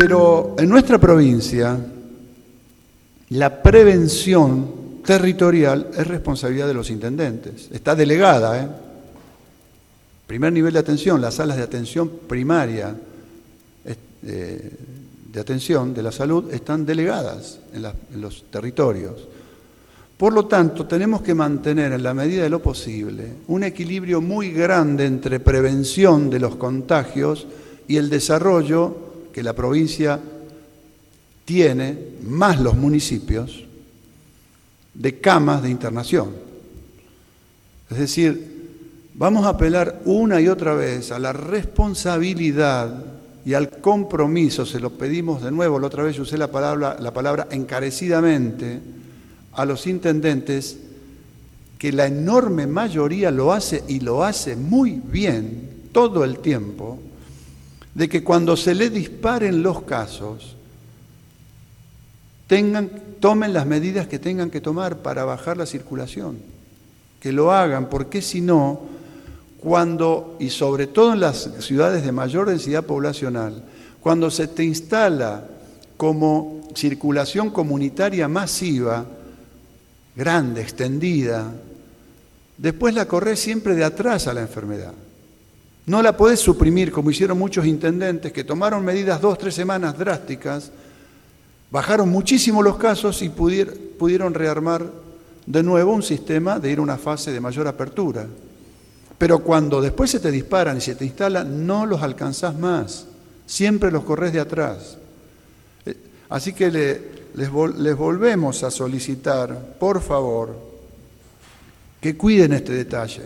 Pero en nuestra provincia, la prevención territorial es responsabilidad de los intendentes. Está delegada. ¿eh? Primer nivel de atención, las salas de atención primaria eh, de atención de la salud están delegadas en los territorios. Por lo tanto, tenemos que mantener en la medida de lo posible un equilibrio muy grande entre prevención de los contagios y el desarrollo que la provincia tiene, más los municipios, de camas de internación. Es decir, vamos a apelar una y otra vez a la responsabilidad y al compromiso, se lo pedimos de nuevo, la otra vez usé la palabra, la palabra encarecidamente, a los intendentes que la enorme mayoría lo hace y lo hace muy bien todo el tiempo, de que cuando se le disparen los casos, tengan, tomen las medidas que tengan que tomar para bajar la circulación, que lo hagan, porque si no, cuando, y sobre todo en las ciudades de mayor densidad poblacional, cuando se te instala como circulación comunitaria masiva, grande, extendida, después la corres siempre de atrás a la enfermedad. No la podés suprimir como hicieron muchos intendentes que tomaron medidas dos, tres semanas drásticas, bajaron muchísimo los casos y pudieron rearmar de nuevo un sistema de ir a una fase de mayor apertura. Pero cuando después se te disparan y se te instalan, no los alcanzás más, siempre los corres de atrás. Eh, así que le, les, volvemos a solicitar, por favor, que cuiden este detalle,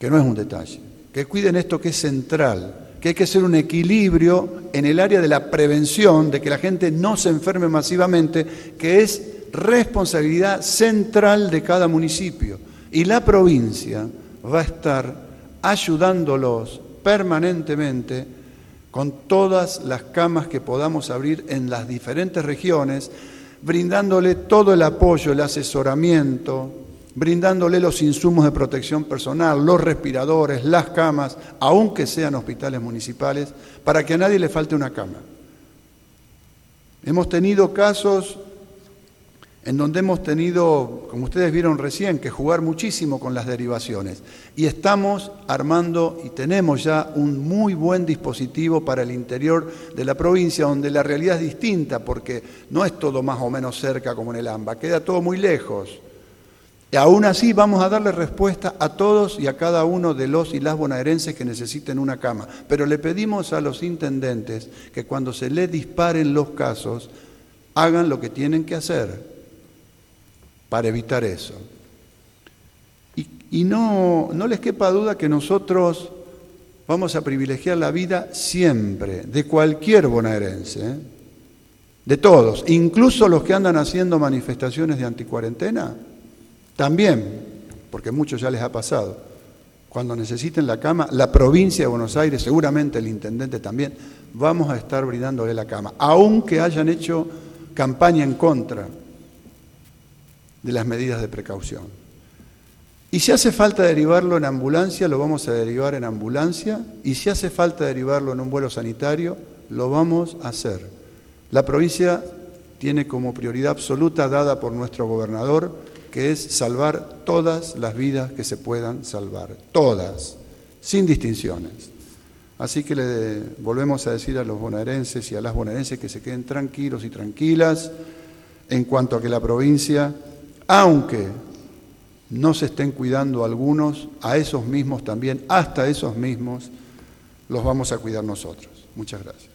que no es un detalle, que cuiden esto que es central, que hay que hacer un equilibrio en el área de la prevención, de que la gente no se enferme masivamente, que es responsabilidad central de cada municipio. Y la provincia va a estar ayudándolos permanentemente con todas las camas que podamos abrir en las diferentes regiones, brindándole todo el apoyo, el asesoramiento, brindándole los insumos de protección personal, los respiradores, las camas, aunque sean hospitales municipales, para que a nadie le falte una cama. Hemos tenido casos en donde hemos tenido, como ustedes vieron recién, que jugar muchísimo con las derivaciones. Y estamos armando y tenemos ya un muy buen dispositivo para el interior de la provincia, donde la realidad es distinta, porque no es todo más o menos cerca como en el AMBA, queda todo muy lejos. Y aún así vamos a darle respuesta a todos y a cada uno de los y las bonaerenses que necesiten una cama. Pero le pedimos a los intendentes que cuando se les disparen los casos, hagan lo que tienen que hacer para evitar eso. Y, no, no les quepa duda que nosotros vamos a privilegiar la vida siempre, de cualquier bonaerense, ¿eh? de todos, incluso los que andan haciendo manifestaciones de anticuarentena, también, porque muchos ya les ha pasado. Cuando necesiten la cama, la provincia de Buenos Aires, seguramente el intendente también, vamos a estar brindándole la cama, aunque hayan hecho campaña en contra de las medidas de precaución. Y si hace falta derivarlo en ambulancia, lo vamos a derivar en ambulancia. Y si hace falta derivarlo en un vuelo sanitario, lo vamos a hacer. La provincia tiene como prioridad absoluta dada por nuestro gobernador, que es salvar todas las vidas que se puedan salvar, todas, sin distinciones. Así que le volvemos a decir a los bonaerenses y a las bonaerenses que se queden tranquilos y tranquilas en cuanto a que la provincia aunque no se estén cuidando algunos, a esos mismos también, hasta esos mismos, los vamos a cuidar nosotros. Muchas gracias.